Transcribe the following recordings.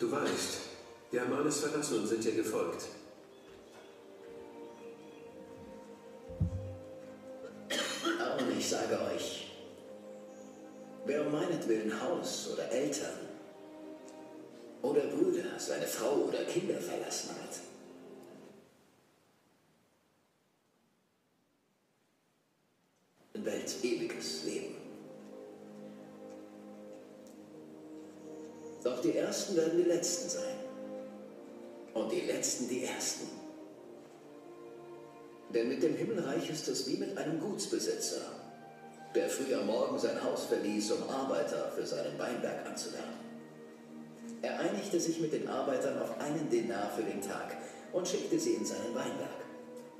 Du weißt, wir haben alles verlassen und sind dir gefolgt. Und ich sage euch, wer um meinetwillen Haus oder Eltern oder Brüder, seine Frau oder Kinder verlassen hat, Ersten werden die Letzten sein. Und die Letzten die Ersten. Denn mit dem Himmelreich ist es wie mit einem Gutsbesitzer, der früh am Morgen sein Haus verließ, um Arbeiter für seinen Weinberg anzulernen. Er einigte sich mit den Arbeitern auf einen Denar für den Tag und schickte sie in seinen Weinberg.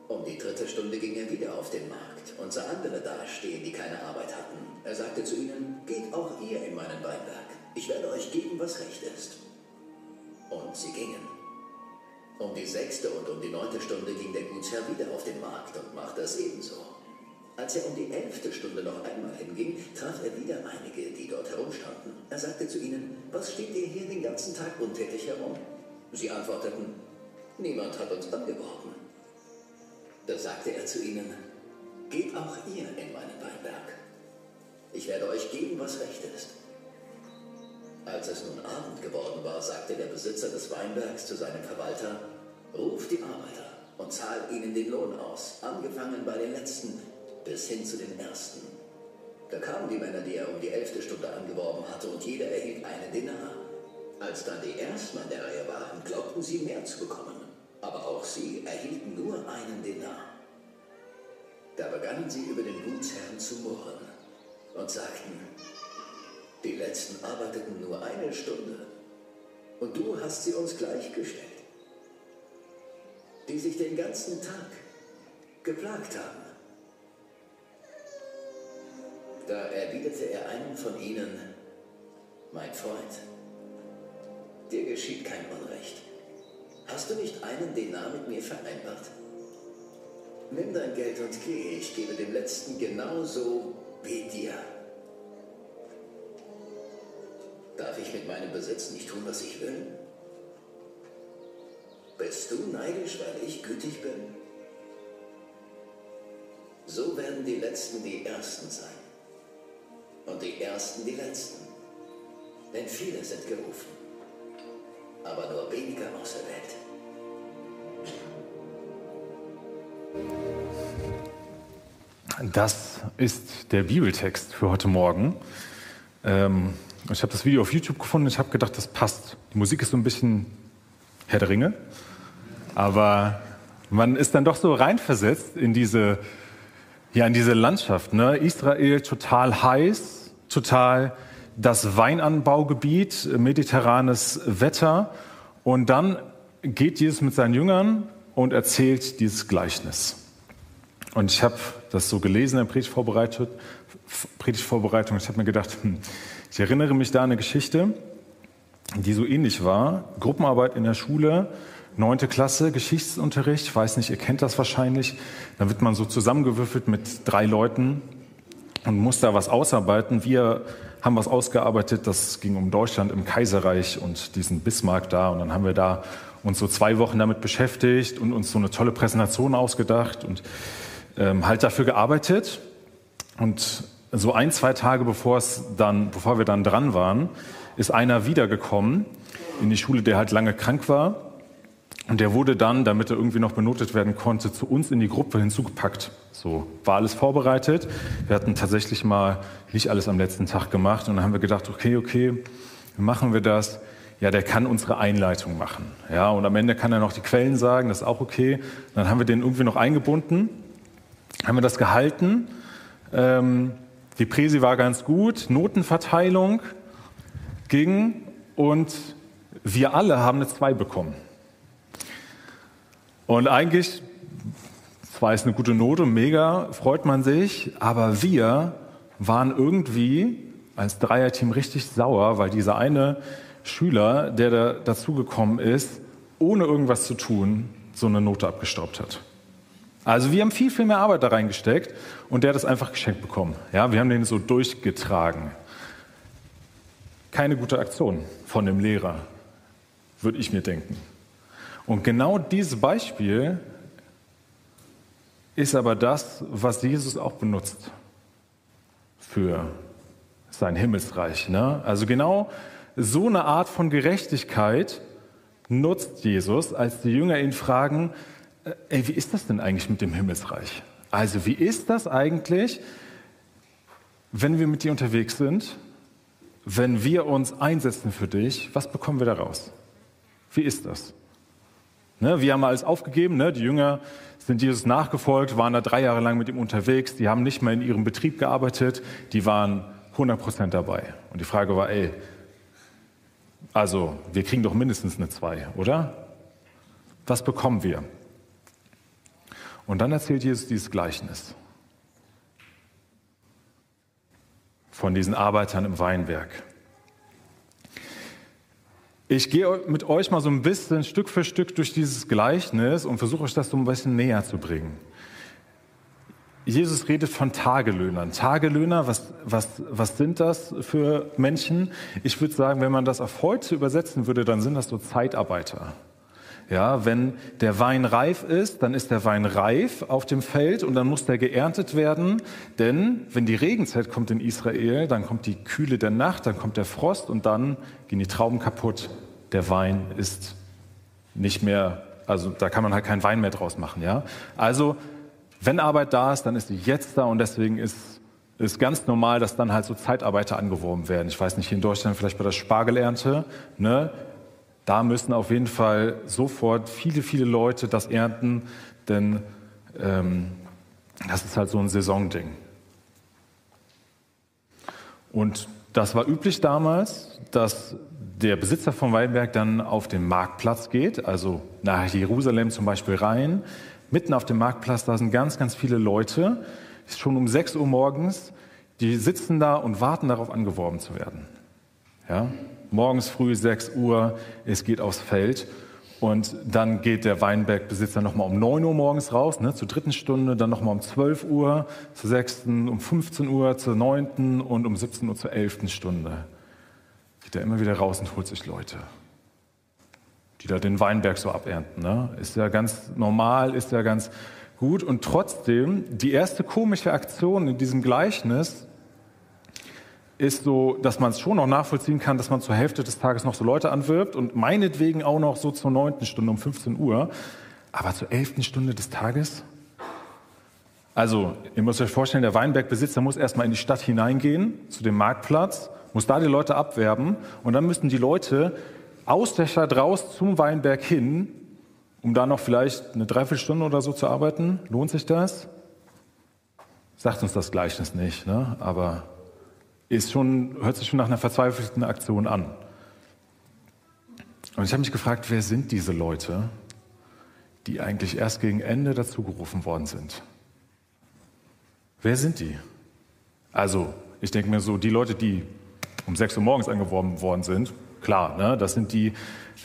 Um die dritte Stunde ging er wieder auf den Markt und sah andere dastehen, die keine Arbeit hatten. Er sagte zu ihnen, geht auch ihr in meinen Weinberg. Ich werde euch geben, was recht ist. Und sie gingen. Um die sechste und um die neunte Stunde ging der Gutsherr wieder auf den Markt und machte es ebenso. Als er um die elfte Stunde noch einmal hinging, traf er wieder einige, die dort herumstanden. Er sagte zu ihnen, was steht ihr hier den ganzen Tag untätig herum? Sie antworteten, niemand hat uns angeworben. Da sagte er zu ihnen, geht auch ihr in meinen Weinberg. Ich werde euch geben, was recht ist. Als es nun Abend geworden war, sagte der Besitzer des Weinbergs zu seinem Verwalter, ruf die Arbeiter und zahl ihnen den Lohn aus, angefangen bei den Letzten bis hin zu den Ersten. Da kamen die Männer, die er um die elfte Stunde angeworben hatte, und jeder erhielt einen Denar. Als dann die Ersten an der Reihe waren, glaubten sie mehr zu bekommen. Aber auch sie erhielten nur einen Denar. Da begannen sie über den Gutsherrn zu murren und sagten, die Letzten arbeiteten nur eine Stunde und du hast sie uns gleichgestellt, die sich den ganzen Tag geplagt haben. Da erwiderte er einem von ihnen, mein Freund, dir geschieht kein Unrecht. Hast du nicht einen Denar mit mir vereinbart? Nimm dein Geld und geh, ich gebe dem Letzten genauso wie dir. Ich mit meinem Besitz nicht tun, was ich will? Bist du neidisch, weil ich gütig bin? So werden die Letzten die Ersten sein und die Ersten die Letzten. Denn viele sind gerufen, aber nur weniger auserwählt. Das ist der Bibeltext für heute Morgen. Ähm, ich habe das Video auf YouTube gefunden. Ich habe gedacht, das passt. Die Musik ist so ein bisschen Herr der Ringe, aber man ist dann doch so reinversetzt in diese, ja, in diese Landschaft. Ne? Israel total heiß, total das Weinanbaugebiet, mediterranes Wetter. Und dann geht Jesus mit seinen Jüngern und erzählt dieses Gleichnis. Und ich habe das so gelesen in der. Predigtvorbereitung. Ich habe mir gedacht, hm, ich erinnere mich da an eine Geschichte, die so ähnlich war. Gruppenarbeit in der Schule, neunte Klasse, Geschichtsunterricht. Ich weiß nicht, ihr kennt das wahrscheinlich. Da wird man so zusammengewürfelt mit drei Leuten und muss da was ausarbeiten. Wir haben was ausgearbeitet, das ging um Deutschland im Kaiserreich und diesen Bismarck da. Und dann haben wir da uns so zwei Wochen damit beschäftigt und uns so eine tolle Präsentation ausgedacht und ähm, halt dafür gearbeitet. Und so ein, zwei Tage bevor es dann, bevor wir dann dran waren, ist einer wiedergekommen in die Schule, der halt lange krank war. Und der wurde dann, damit er irgendwie noch benotet werden konnte, zu uns in die Gruppe hinzugepackt. So war alles vorbereitet. Wir hatten tatsächlich mal nicht alles am letzten Tag gemacht. Und dann haben wir gedacht, okay, okay, wie machen wir das? Ja, der kann unsere Einleitung machen. Ja, und am Ende kann er noch die Quellen sagen, das ist auch okay. Dann haben wir den irgendwie noch eingebunden, haben wir das gehalten. Ähm, die Präsi war ganz gut, Notenverteilung ging und wir alle haben eine 2 bekommen. Und eigentlich, zwar ist eine gute Note, mega, freut man sich, aber wir waren irgendwie als Dreierteam richtig sauer, weil dieser eine Schüler, der da dazugekommen ist, ohne irgendwas zu tun, so eine Note abgestaubt hat. Also wir haben viel, viel mehr Arbeit da reingesteckt und der hat es einfach geschenkt bekommen. Ja, wir haben den so durchgetragen. Keine gute Aktion von dem Lehrer. würde ich mir denken. Und genau dieses Beispiel ist aber das, was Jesus auch benutzt für sein Himmelsreich. Ne? Also genau so eine Art von Gerechtigkeit nutzt Jesus, als die Jünger ihn fragen, ey, wie ist das denn eigentlich mit dem Himmelsreich? Also wie ist das eigentlich, wenn wir mit dir unterwegs sind, wenn wir uns einsetzen für dich, was bekommen wir daraus? Wie ist das? Ne, wir haben alles aufgegeben, ne? die Jünger sind Jesus nachgefolgt, waren da drei Jahre lang mit ihm unterwegs, die haben nicht mehr in ihrem Betrieb gearbeitet, die waren 100 Prozent dabei. Und die Frage war, ey, also wir kriegen doch mindestens eine zwei, oder? Was bekommen wir? Und dann erzählt Jesus dieses Gleichnis von diesen Arbeitern im Weinberg. Ich gehe mit euch mal so ein bisschen Stück für Stück durch dieses Gleichnis und versuche euch das so ein bisschen näher zu bringen. Jesus redet von Tagelöhnern. Tagelöhner, was, was, was sind das für Menschen? Ich würde sagen, wenn man das auf heute übersetzen würde, dann sind das so Zeitarbeiter. Ja, wenn der Wein reif ist, dann ist der Wein reif auf dem Feld und dann muss der geerntet werden. Denn wenn die Regenzeit kommt in Israel, dann kommt die Kühle der Nacht, dann kommt der Frost und dann gehen die Trauben kaputt. Der Wein ist nicht mehr, also da kann man halt keinen Wein mehr draus machen. Ja, also wenn Arbeit da ist, dann ist sie jetzt da und deswegen ist es ganz normal, dass dann halt so Zeitarbeiter angeworben werden. Ich weiß nicht, hier in Deutschland vielleicht bei der Spargelernte, ne? Da müssen auf jeden Fall sofort viele, viele Leute das ernten, denn ähm, das ist halt so ein Saisonding. Und das war üblich damals, dass der Besitzer vom Weinberg dann auf den Marktplatz geht, also nach Jerusalem zum Beispiel rein, mitten auf dem Marktplatz, da sind ganz, ganz viele Leute, ist schon um 6 Uhr morgens, die sitzen da und warten darauf, angeworben zu werden. Ja? Morgens früh 6 Uhr, es geht aufs Feld und dann geht der Weinbergbesitzer nochmal um 9 Uhr morgens raus, ne, zur dritten Stunde, dann nochmal um 12 Uhr, zur sechsten, um 15 Uhr, zur neunten und um 17 Uhr zur elften Stunde. Geht er immer wieder raus und holt sich Leute die da den Weinberg so abernten. Ne? Ist ja ganz normal, ist ja ganz gut. Und trotzdem, die erste komische Aktion in diesem Gleichnis ist so, dass man es schon noch nachvollziehen kann, dass man zur Hälfte des Tages noch so Leute anwirbt und meinetwegen auch noch so zur neunten Stunde um 15 Uhr. Aber zur elften Stunde des Tages? Also, ihr müsst euch vorstellen, der Weinbergbesitzer muss erstmal in die Stadt hineingehen, zu dem Marktplatz, muss da die Leute abwerben und dann müssen die Leute aus der Stadt raus zum Weinberg hin, um da noch vielleicht eine Dreiviertelstunde oder so zu arbeiten? Lohnt sich das? Sagt uns das Gleichnis nicht, ne? aber ist schon, hört sich schon nach einer verzweifelten Aktion an. Und ich habe mich gefragt, wer sind diese Leute, die eigentlich erst gegen Ende dazugerufen worden sind? Wer sind die? Also, ich denke mir so, die Leute, die um 6 Uhr morgens angeworben worden sind, Klar, ne? das sind die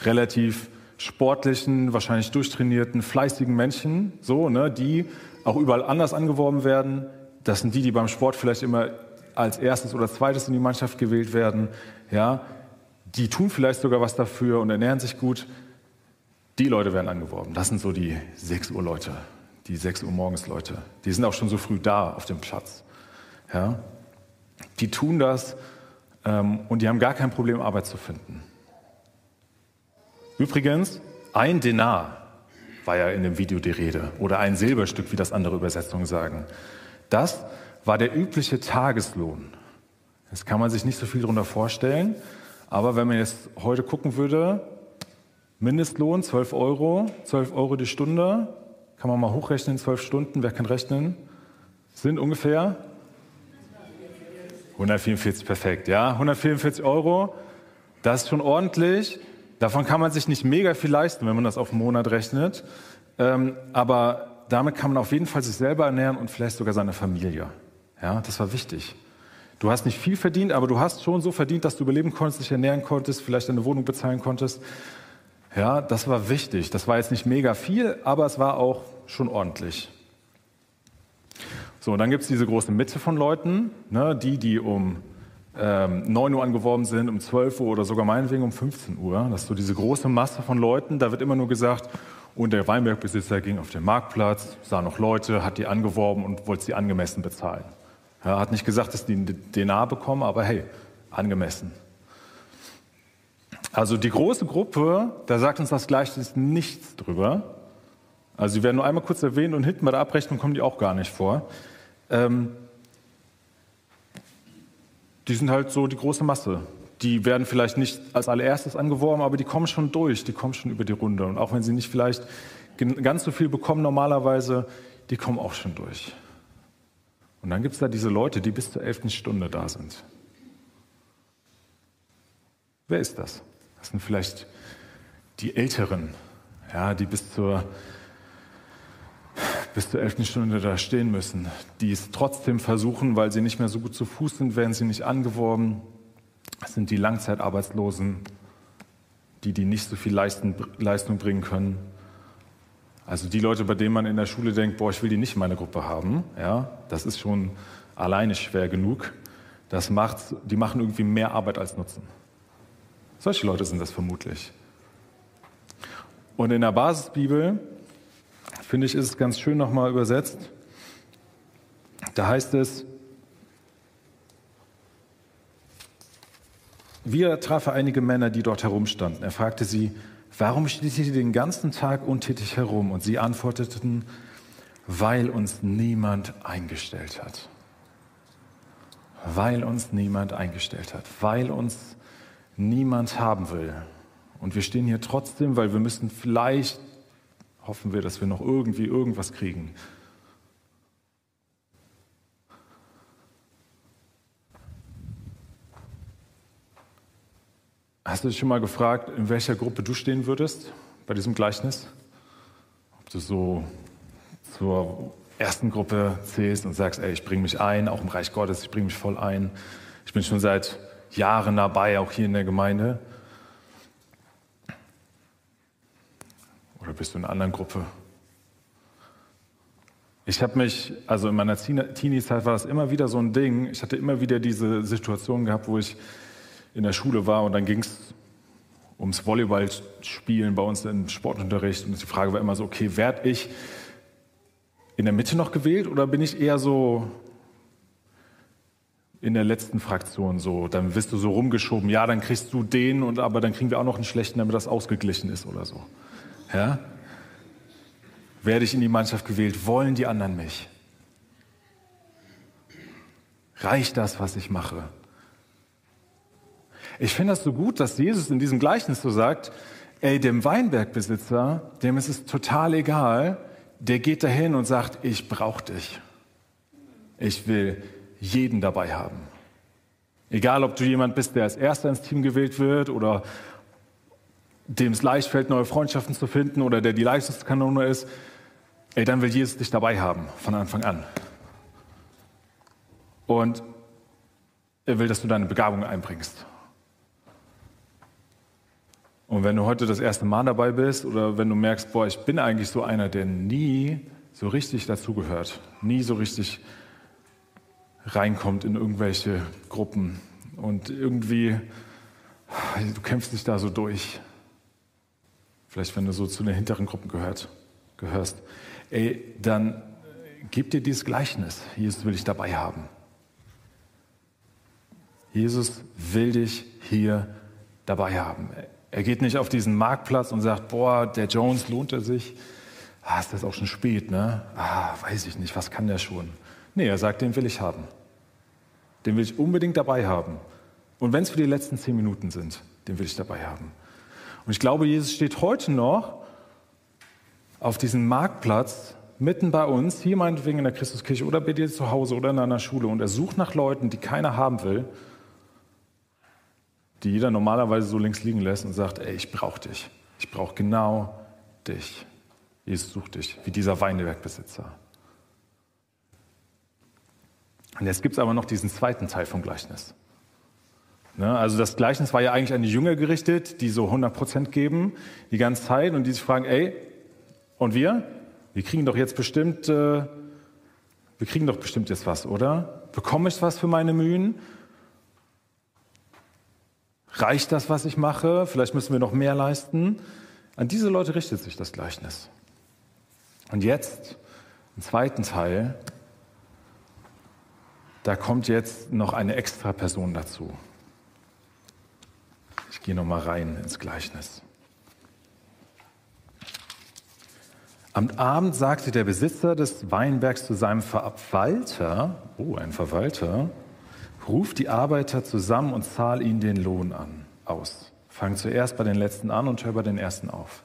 relativ sportlichen, wahrscheinlich durchtrainierten, fleißigen Menschen, so, ne? die auch überall anders angeworben werden. Das sind die, die beim Sport vielleicht immer als erstes oder zweites in die Mannschaft gewählt werden. Ja? Die tun vielleicht sogar was dafür und ernähren sich gut. Die Leute werden angeworben. Das sind so die 6 Uhr Leute, die 6 Uhr morgens Leute. Die sind auch schon so früh da auf dem Platz. Ja? Die tun das, ähm, und die haben gar kein Problem, Arbeit zu finden. Übrigens, ein Denar war ja in dem Video die Rede oder ein Silberstück, wie das andere Übersetzungen sagen. Das war der übliche Tageslohn. Das kann man sich nicht so viel darunter vorstellen, aber wenn man jetzt heute gucken würde, Mindestlohn 12 Euro, 12 Euro die Stunde, kann man mal hochrechnen, 12 Stunden, wer kann rechnen, sind ungefähr 144, perfekt, ja. 144 Euro, das ist schon ordentlich. Davon kann man sich nicht mega viel leisten, wenn man das auf einen Monat rechnet. Ähm, aber damit kann man auf jeden Fall sich selber ernähren und vielleicht sogar seine Familie. Ja, das war wichtig. Du hast nicht viel verdient, aber du hast schon so verdient, dass du überleben konntest, dich ernähren konntest, vielleicht deine Wohnung bezahlen konntest. Ja, das war wichtig. Das war jetzt nicht mega viel, aber es war auch schon ordentlich. So, und dann gibt es diese große Mitte von Leuten, ne, die, die um ähm, 9 Uhr angeworben sind, um 12 Uhr oder sogar meinetwegen um 15 Uhr. Das ist so diese große Masse von Leuten. Da wird immer nur gesagt, und der Weinbergbesitzer ging auf den Marktplatz, sah noch Leute, hat die angeworben und wollte sie angemessen bezahlen. Er hat nicht gesagt, dass die einen Denar bekommen, aber hey, angemessen. Also die große Gruppe, da sagt uns das Gleichnis nichts drüber. Also sie werden nur einmal kurz erwähnt und hinten bei der Abrechnung kommen die auch gar nicht vor. Ähm, die sind halt so die große Masse. Die werden vielleicht nicht als allererstes angeworben, aber die kommen schon durch, die kommen schon über die Runde. Und auch wenn sie nicht vielleicht ganz so viel bekommen normalerweise, die kommen auch schon durch. Und dann gibt es da diese Leute, die bis zur elften Stunde da sind. Wer ist das? Das sind vielleicht die Älteren, ja, die bis zur bis zur elften Stunde da stehen müssen, die es trotzdem versuchen, weil sie nicht mehr so gut zu Fuß sind, werden sie nicht angeworben. Das sind die Langzeitarbeitslosen, die, die nicht so viel Leistung bringen können. Also die Leute, bei denen man in der Schule denkt, boah, ich will die nicht in meiner Gruppe haben, ja, das ist schon alleine schwer genug. Das macht, die machen irgendwie mehr Arbeit als Nutzen. Solche Leute sind das vermutlich. Und in der Basisbibel finde ich, ist es ganz schön nochmal übersetzt. Da heißt es, wieder traf er einige Männer, die dort herumstanden. Er fragte sie, warum steht ihr den ganzen Tag untätig herum? Und sie antworteten, weil uns niemand eingestellt hat. Weil uns niemand eingestellt hat. Weil uns niemand haben will. Und wir stehen hier trotzdem, weil wir müssen vielleicht hoffen wir, dass wir noch irgendwie irgendwas kriegen. Hast du dich schon mal gefragt, in welcher Gruppe du stehen würdest bei diesem Gleichnis? Ob du so zur ersten Gruppe zählst und sagst, ey, ich bringe mich ein, auch im Reich Gottes, ich bringe mich voll ein. Ich bin schon seit Jahren dabei, auch hier in der Gemeinde. Oder bist du in einer anderen Gruppe? Ich habe mich, also in meiner Teenie-Zeit war das immer wieder so ein Ding. Ich hatte immer wieder diese Situation gehabt, wo ich in der Schule war und dann ging es ums Volleyballspielen bei uns im Sportunterricht. Und die Frage war immer so, okay, werde ich in der Mitte noch gewählt oder bin ich eher so in der letzten Fraktion so? Dann wirst du so rumgeschoben, ja, dann kriegst du den und aber dann kriegen wir auch noch einen schlechten, damit das ausgeglichen ist oder so. Ja? Werde ich in die Mannschaft gewählt? Wollen die anderen mich? Reicht das, was ich mache? Ich finde das so gut, dass Jesus in diesem Gleichnis so sagt, ey, dem Weinbergbesitzer, dem ist es total egal, der geht dahin und sagt, ich brauche dich. Ich will jeden dabei haben. Egal, ob du jemand bist, der als Erster ins Team gewählt wird oder dem es leicht fällt, neue Freundschaften zu finden oder der die Leistungskanone ist, ey, dann will Jesus dich dabei haben von Anfang an. Und er will, dass du deine Begabung einbringst. Und wenn du heute das erste Mal dabei bist oder wenn du merkst, boah, ich bin eigentlich so einer, der nie so richtig dazugehört, nie so richtig reinkommt in irgendwelche Gruppen und irgendwie, du kämpfst dich da so durch. Vielleicht, wenn du so zu den hinteren Gruppen gehört, gehörst. Ey, dann gib dir dieses Gleichnis. Jesus will dich dabei haben. Jesus will dich hier dabei haben. Er geht nicht auf diesen Marktplatz und sagt, boah, der Jones lohnt er sich. Ah, ist das auch schon spät, ne? Ah, weiß ich nicht, was kann der schon? Nee, er sagt, den will ich haben. Den will ich unbedingt dabei haben. Und wenn es für die letzten zehn Minuten sind, den will ich dabei haben. Und ich glaube, Jesus steht heute noch auf diesem Marktplatz mitten bei uns, hier meinetwegen in der Christuskirche oder bei dir zu Hause oder in einer Schule und er sucht nach Leuten, die keiner haben will, die jeder normalerweise so links liegen lässt und sagt, ey, ich brauche dich. Ich brauche genau dich. Jesus sucht dich, wie dieser Weinbergbesitzer. Und jetzt gibt es aber noch diesen zweiten Teil vom Gleichnis. Ne? Also das Gleichnis war ja eigentlich an die Jünger gerichtet, die so 100 Prozent geben die ganze Zeit und die sich fragen, ey, und wir? Wir kriegen doch jetzt bestimmt, äh, wir kriegen doch bestimmt jetzt was, oder? Bekomme ich was für meine Mühen? Reicht das, was ich mache? Vielleicht müssen wir noch mehr leisten. An diese Leute richtet sich das Gleichnis. Und jetzt, im zweiten Teil, da kommt jetzt noch eine extra Person dazu. Ich gehe noch mal rein ins Gleichnis. Am Abend sagte der Besitzer des Weinbergs zu seinem Verwalter, oh, ein Verwalter, ruf die Arbeiter zusammen und zahl ihnen den Lohn an, aus. Fang zuerst bei den Letzten an und hör bei den Ersten auf.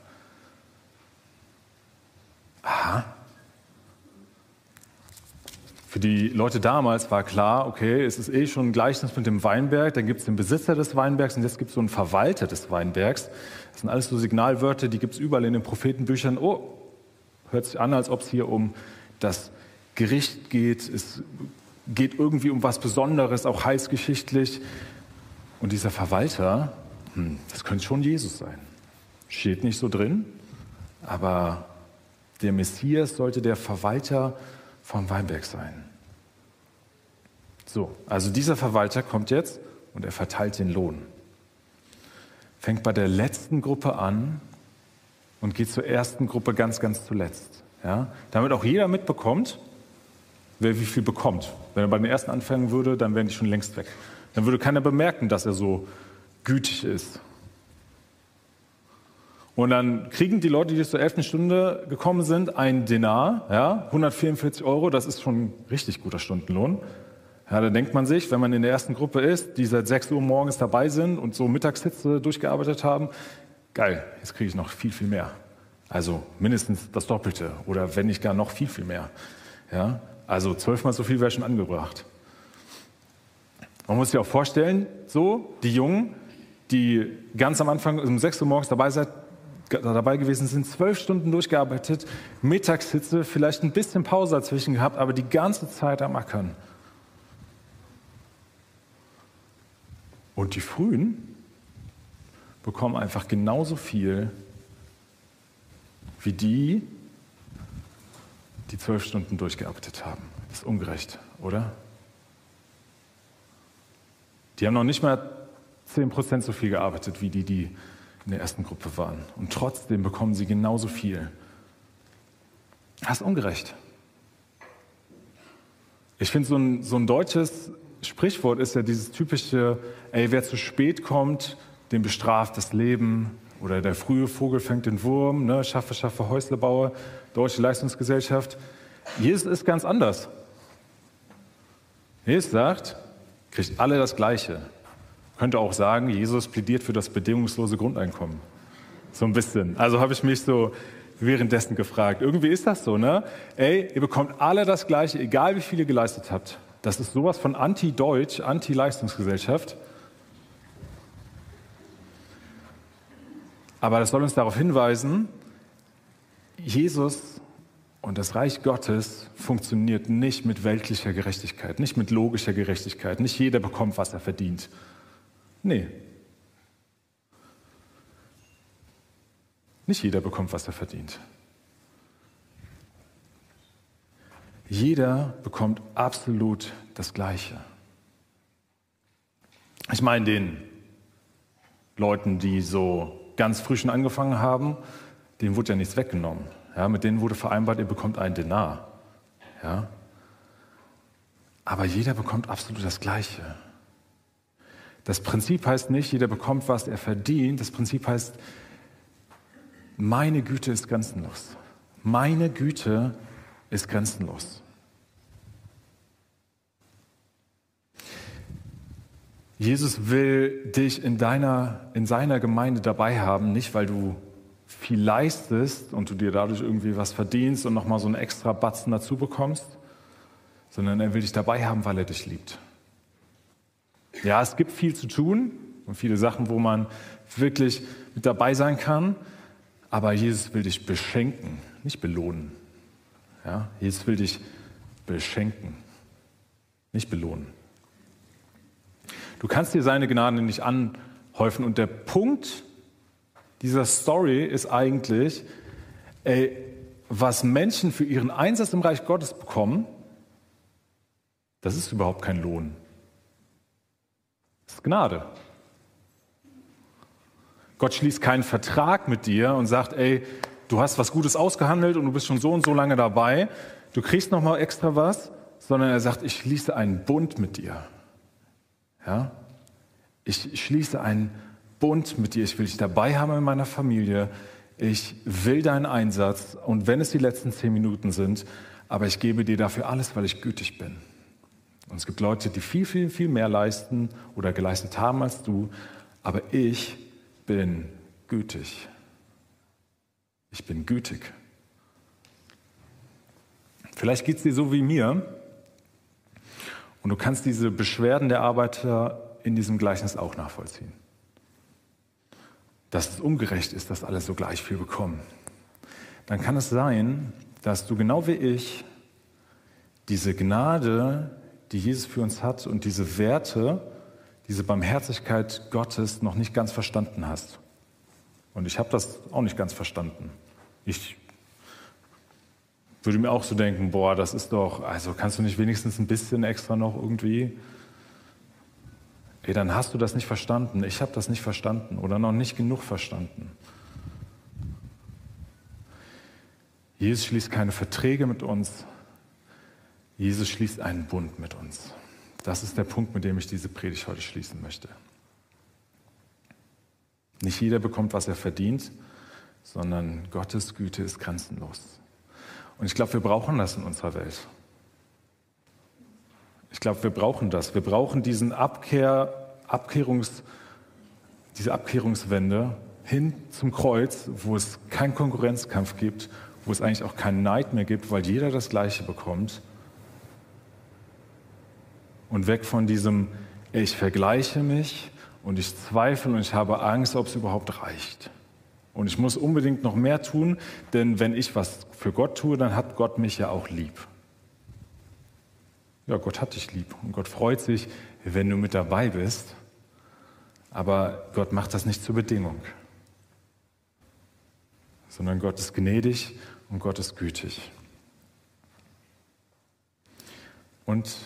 Aha. Für die Leute damals war klar, okay, es ist eh schon ein Gleichnis mit dem Weinberg, dann gibt es den Besitzer des Weinbergs und jetzt gibt es so einen Verwalter des Weinbergs. Das sind alles so Signalwörter, die gibt es überall in den Prophetenbüchern. Oh, Hört sich an, als ob es hier um das Gericht geht. Es geht irgendwie um was Besonderes, auch heilsgeschichtlich. Und dieser Verwalter, hm, das könnte schon Jesus sein. Steht nicht so drin, aber der Messias sollte der Verwalter vom Weinberg sein. So, also dieser Verwalter kommt jetzt und er verteilt den Lohn. Fängt bei der letzten Gruppe an und geht zur ersten Gruppe ganz, ganz zuletzt. Ja? Damit auch jeder mitbekommt, wer wie viel bekommt. Wenn er bei den ersten anfangen würde, dann wären die schon längst weg. Dann würde keiner bemerken, dass er so gütig ist. Und dann kriegen die Leute, die zur elften Stunde gekommen sind, ein Denar, ja, 144 Euro, das ist schon ein richtig guter Stundenlohn. Ja, da denkt man sich, wenn man in der ersten Gruppe ist, die seit 6 Uhr morgens dabei sind und so Mittagshitze durchgearbeitet haben, geil, jetzt kriege ich noch viel, viel mehr. Also mindestens das Doppelte oder wenn nicht gar noch viel, viel mehr. Ja? Also zwölfmal so viel wäre schon angebracht. Man muss sich auch vorstellen, so, die Jungen, die ganz am Anfang um 6 Uhr morgens dabei, seid, dabei gewesen sind, zwölf Stunden durchgearbeitet, Mittagshitze, vielleicht ein bisschen Pause dazwischen gehabt, aber die ganze Zeit am Ackern. Und die Frühen, bekommen einfach genauso viel wie die, die zwölf Stunden durchgearbeitet haben. Das ist ungerecht, oder? Die haben noch nicht mal zehn Prozent so viel gearbeitet wie die, die in der ersten Gruppe waren. Und trotzdem bekommen sie genauso viel. Das ist ungerecht. Ich finde, so ein, so ein deutsches Sprichwort ist ja dieses typische, ey, wer zu spät kommt, den bestraft das Leben. Oder der frühe Vogel fängt den Wurm, ne? schaffe, schaffe, Häusle baue, Deutsche Leistungsgesellschaft. Jesus ist ganz anders. Jesus sagt, kriegt alle das Gleiche. Könnte auch sagen, Jesus plädiert für das bedingungslose Grundeinkommen. So ein bisschen. Also habe ich mich so währenddessen gefragt. Irgendwie ist das so, ne? Ey, ihr bekommt alle das Gleiche, egal wie viel ihr geleistet habt. Das ist sowas von anti-deutsch, anti-Leistungsgesellschaft. Aber das soll uns darauf hinweisen, Jesus und das Reich Gottes funktioniert nicht mit weltlicher Gerechtigkeit, nicht mit logischer Gerechtigkeit. Nicht jeder bekommt, was er verdient. Nee. Nicht jeder bekommt, was er verdient. Jeder bekommt absolut das Gleiche. Ich meine den Leuten, die so ganz früh schon angefangen haben, denen wurde ja nichts weggenommen. Ja, mit denen wurde vereinbart, ihr bekommt einen Denar. Ja. Aber jeder bekommt absolut das Gleiche. Das Prinzip heißt nicht, jeder bekommt, was er verdient. Das Prinzip heißt, meine Güte ist grenzenlos. Meine Güte ist grenzenlos. Jesus will dich in, deiner, in seiner Gemeinde dabei haben, nicht weil du viel leistest und du dir dadurch irgendwie was verdienst und nochmal so einen extra Batzen dazu bekommst, sondern er will dich dabei haben, weil er dich liebt. Ja, es gibt viel zu tun und viele Sachen, wo man wirklich mit dabei sein kann, aber Jesus will dich beschenken, nicht belohnen. Ja, Jesus will dich beschenken, nicht belohnen. Du kannst dir seine Gnade nicht anhäufen. Und der Punkt dieser Story ist eigentlich, ey, was Menschen für ihren Einsatz im Reich Gottes bekommen, das ist überhaupt kein Lohn. Das ist Gnade. Gott schließt keinen Vertrag mit dir und sagt, ey, du hast was Gutes ausgehandelt und du bist schon so und so lange dabei, du kriegst noch mal extra was, sondern er sagt, ich schließe einen Bund mit dir. Ja? Ich schließe einen Bund mit dir. Ich will dich dabei haben in meiner Familie. Ich will deinen Einsatz und wenn es die letzten zehn Minuten sind, aber ich gebe dir dafür alles, weil ich gütig bin. Und es gibt Leute, die viel, viel, viel mehr leisten oder geleistet haben als du, aber ich bin gütig. Ich bin gütig. Vielleicht geht es dir so wie mir und du kannst diese Beschwerden der Arbeiter in diesem Gleichnis auch nachvollziehen. Dass es ungerecht ist, dass alle so gleich viel bekommen. Dann kann es sein, dass du genau wie ich diese Gnade, die Jesus für uns hat und diese Werte, diese Barmherzigkeit Gottes noch nicht ganz verstanden hast. Und ich habe das auch nicht ganz verstanden. Ich würde mir auch so denken, boah, das ist doch, also kannst du nicht wenigstens ein bisschen extra noch irgendwie? Ey, dann hast du das nicht verstanden. Ich habe das nicht verstanden oder noch nicht genug verstanden. Jesus schließt keine Verträge mit uns. Jesus schließt einen Bund mit uns. Das ist der Punkt, mit dem ich diese Predigt heute schließen möchte. Nicht jeder bekommt, was er verdient, sondern Gottes Güte ist grenzenlos. Und ich glaube, wir brauchen das in unserer Welt. Ich glaube, wir brauchen das. Wir brauchen diesen Abkehr, Abkehrungs, diese Abkehrungswende hin zum Kreuz, wo es keinen Konkurrenzkampf gibt, wo es eigentlich auch keinen Neid mehr gibt, weil jeder das Gleiche bekommt. Und weg von diesem, ich vergleiche mich und ich zweifle und ich habe Angst, ob es überhaupt reicht. Und ich muss unbedingt noch mehr tun, denn wenn ich was für Gott tue, dann hat Gott mich ja auch lieb. Ja, Gott hat dich lieb und Gott freut sich, wenn du mit dabei bist. Aber Gott macht das nicht zur Bedingung, sondern Gott ist gnädig und Gott ist gütig. Und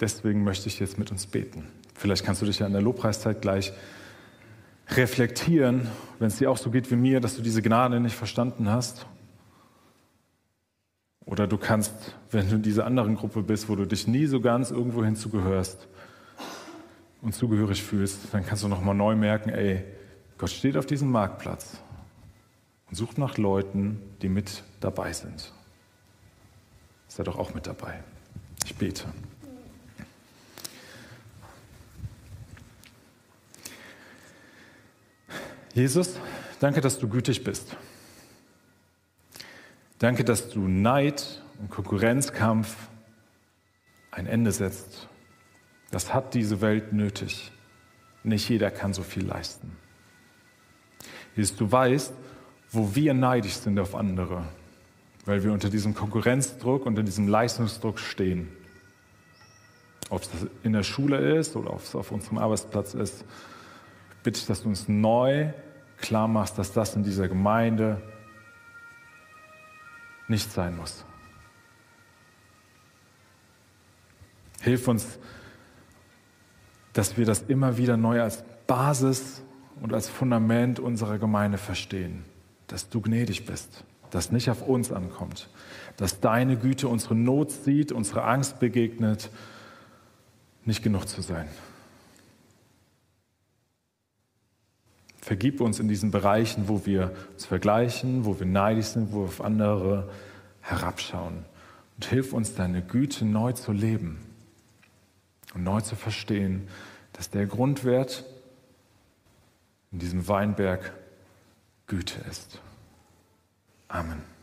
deswegen möchte ich jetzt mit uns beten. Vielleicht kannst du dich ja in der Lobpreiszeit gleich reflektieren, wenn es dir auch so geht wie mir, dass du diese Gnade nicht verstanden hast. Oder du kannst, wenn du in dieser anderen Gruppe bist, wo du dich nie so ganz irgendwo hinzugehörst und zugehörig fühlst, dann kannst du nochmal neu merken, ey, Gott steht auf diesem Marktplatz und sucht nach Leuten, die mit dabei sind. Sei doch auch mit dabei. Ich bete. Jesus, danke, dass du gütig bist. Danke, dass du Neid und Konkurrenzkampf ein Ende setzt. Das hat diese Welt nötig. Nicht jeder kann so viel leisten. Jesus, du weißt, wo wir neidisch sind auf andere, weil wir unter diesem Konkurrenzdruck, unter diesem Leistungsdruck stehen. Ob es in der Schule ist oder ob es auf unserem Arbeitsplatz ist, bitte ich, dass du uns neu klar machst, dass das in dieser Gemeinde nicht sein muss. Hilf uns, dass wir das immer wieder neu als Basis und als Fundament unserer Gemeinde verstehen, dass du gnädig bist, dass nicht auf uns ankommt, dass deine Güte unsere Not sieht, unsere Angst begegnet, nicht genug zu sein. Vergib uns in diesen Bereichen, wo wir uns vergleichen, wo wir neidisch sind, wo wir auf andere herabschauen. Und hilf uns, deine Güte neu zu leben und neu zu verstehen, dass der Grundwert in diesem Weinberg Güte ist. Amen.